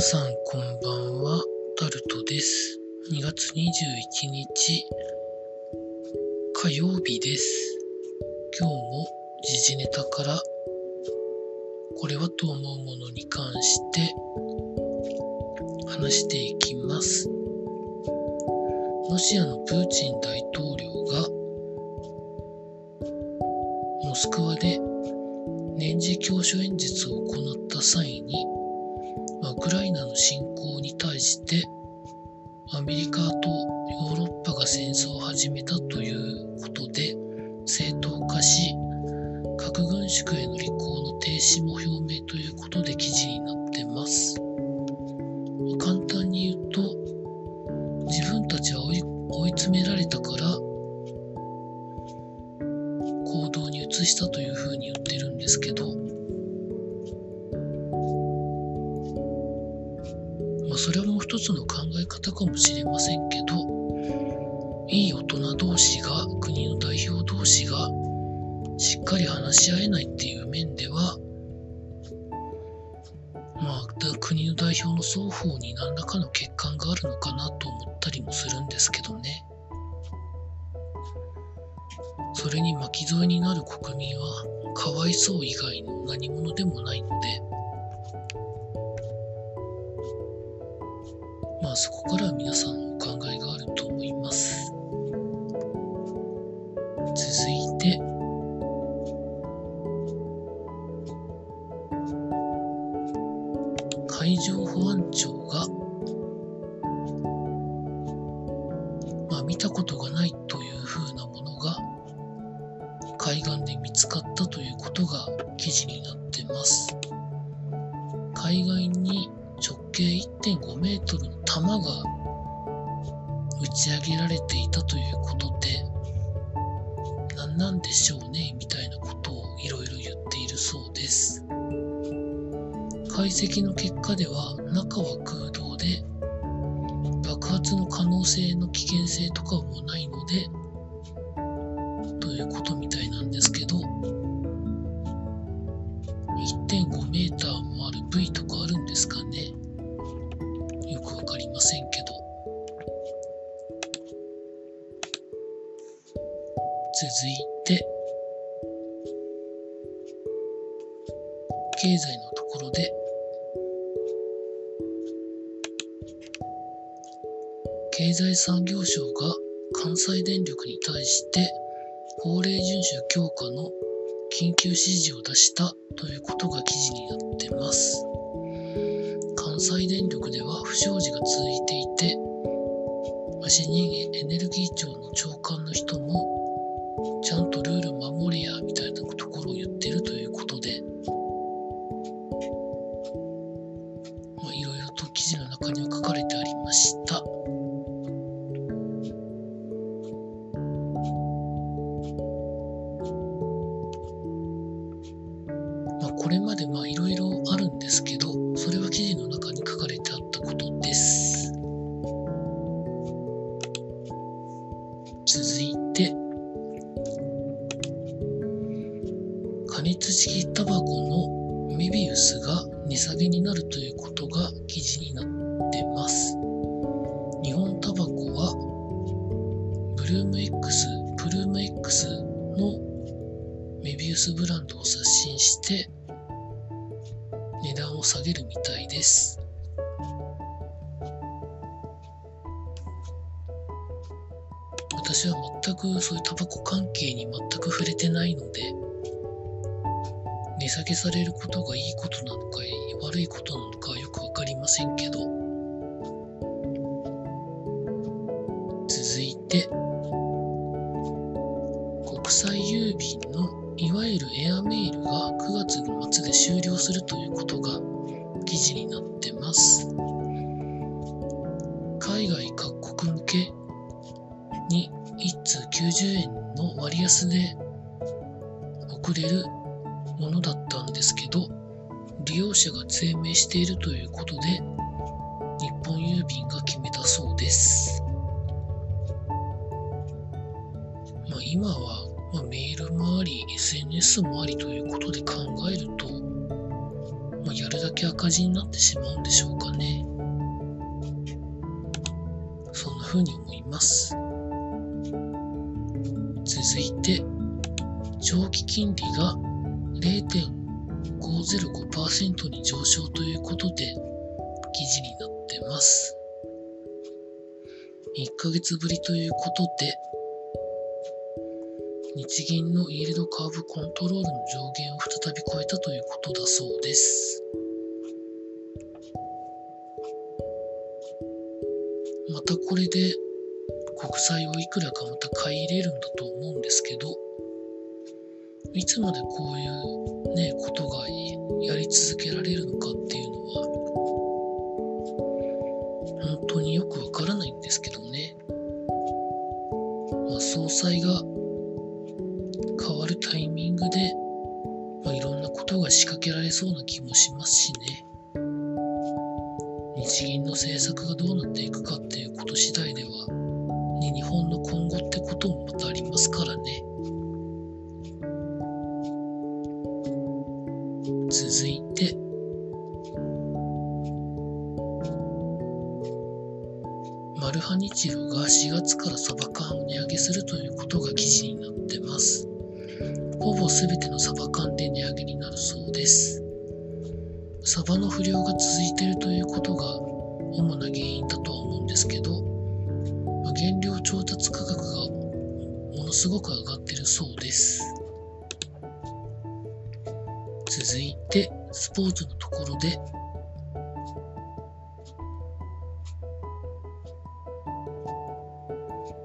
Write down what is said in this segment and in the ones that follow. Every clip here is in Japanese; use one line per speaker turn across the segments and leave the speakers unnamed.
皆さんこんばんは、タルトです。2月21日。火曜日です。今日も時事ネタから。これはと思うものに関して。話していきます。ロシアのプーチン大統領が。モスクワで。年次教書演説を行った際に。まあウクライナの侵攻に対してアメリカとヨーロッパが戦争を始めたということで正当化し核軍縮への履行の停止も表明ということそれも一つの考え方かもしれませんけど、いい大人同士が、国の代表同士が、しっかり話し合えないっていう面では、まあ、国の代表の双方に何らかの欠陥があるのかなと思ったりもするんですけどね。それに巻き添えになる国民は、かわいそう以外の何者でもないので、まあそこから皆さんのお考えがあると思います。続いて、海上保安庁が、まあ見たことがないというふうなものが海岸で見つかったということが記事になってます。海岸に直径1.5メートルの弾が打ち上げられていたということで、何なんでしょうねみたいなことをいろいろ言っているそうです。解析の結果では中は空洞で爆発の可能性の危険性とかもないので続いて経済のところで経済産業省が関西電力に対して法令遵守強化の緊急指示を出したということが記事になってます。関西電力では不祥事が続いていて、死人エネルギー庁の中には書かれてありました。まあ、これまでまあいろいろあるんですけど、それは記事の中に書かれてあったことです。続いて、加熱式タバコのメビウスが値下げになるとルーム X、プルーム X のメビウスブランドを刷新して値段を下げるみたいです。私は全くそういうタバコ関係に全く触れてないので値下げされることがいいことなのか悪いことなのかよくわかりませんけど際郵便のいわゆるエアメールが9月の末で終了するということが記事になってます。海外各国向けに1通90円の割安で送れるものだったんですけど、利用者が低迷しているということで、日本郵便が決めたそうです。まあ、今は、まあ、メールもあり、SNS もありということで考えると、まあ、やるだけ赤字になってしまうんでしょうかね。そんな風に思います。続いて、長期金利が0.505%に上昇ということで記事になってます。1ヶ月ぶりということで、日銀のイールドカーブコントロールの上限を再び超えたということだそうです。またこれで国債をいくらかまた買い入れるんだと思うんですけど、いつまでこういうね、ことがやり続けられるのかっていうのは、本当によくわからないんですけどね。まあ、総裁がれそうな気もしますしね。日銀の政策がどうなっていくかっていうこと次第では、ね、日本の今後ってこともまたありますからね。続いて、マルハニチロが4月からサバ缶を値上げするということが記事になってます。ほぼ全てのサバ缶で値上げになるそうです。サバの不良が続いているということが主な原因だとは思うんですけど、まあ、原料調達価格がものすごく上がっているそうです。続いて、スポーツのところで、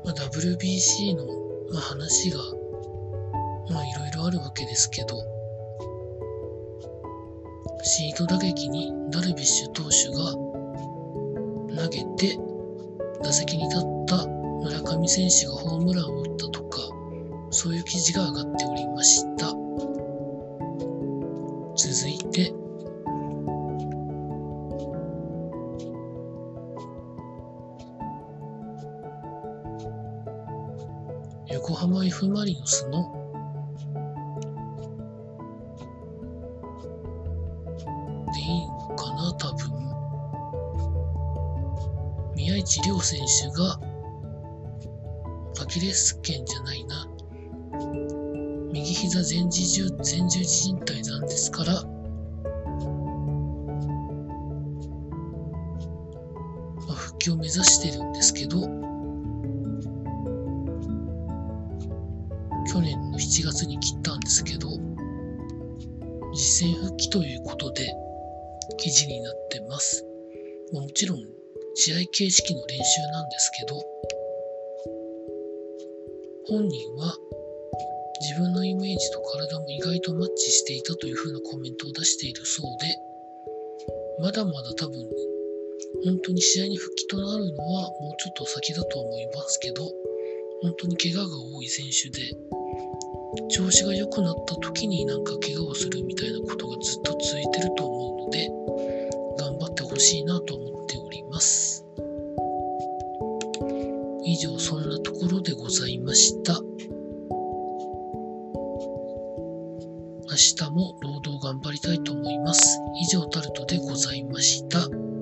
まあ、WBC の、まあ、話が、まあいろいろあるわけですけど、シート打撃にダルビッシュ投手が投げて打席に立った村上選手がホームランを打ったとか、そういう記事が上がっておりました。続いて、横浜 F・ マリノスの宮市亮選手がアキレス腱じゃないな。右膝前十字前十字靭帯なんですから、まあ、復帰を目指してるんですけど、去年の7月に切ったんですけど、実戦復帰ということで記事になってます。もちろん試合形式の練習なんですけど、本人は自分のイメージと体も意外とマッチしていたというふうなコメントを出しているそうで、まだまだ多分、本当に試合に復帰となるのはもうちょっと先だと思いますけど、本当に怪我が多い選手で、調子が良くなった時になんか怪我をするみたいなことがずっと続いてると思うので、頑張ってほしいなと思っております。以上そんなところでございました。明日も労働頑張りたいと思います。以上タルトでございました。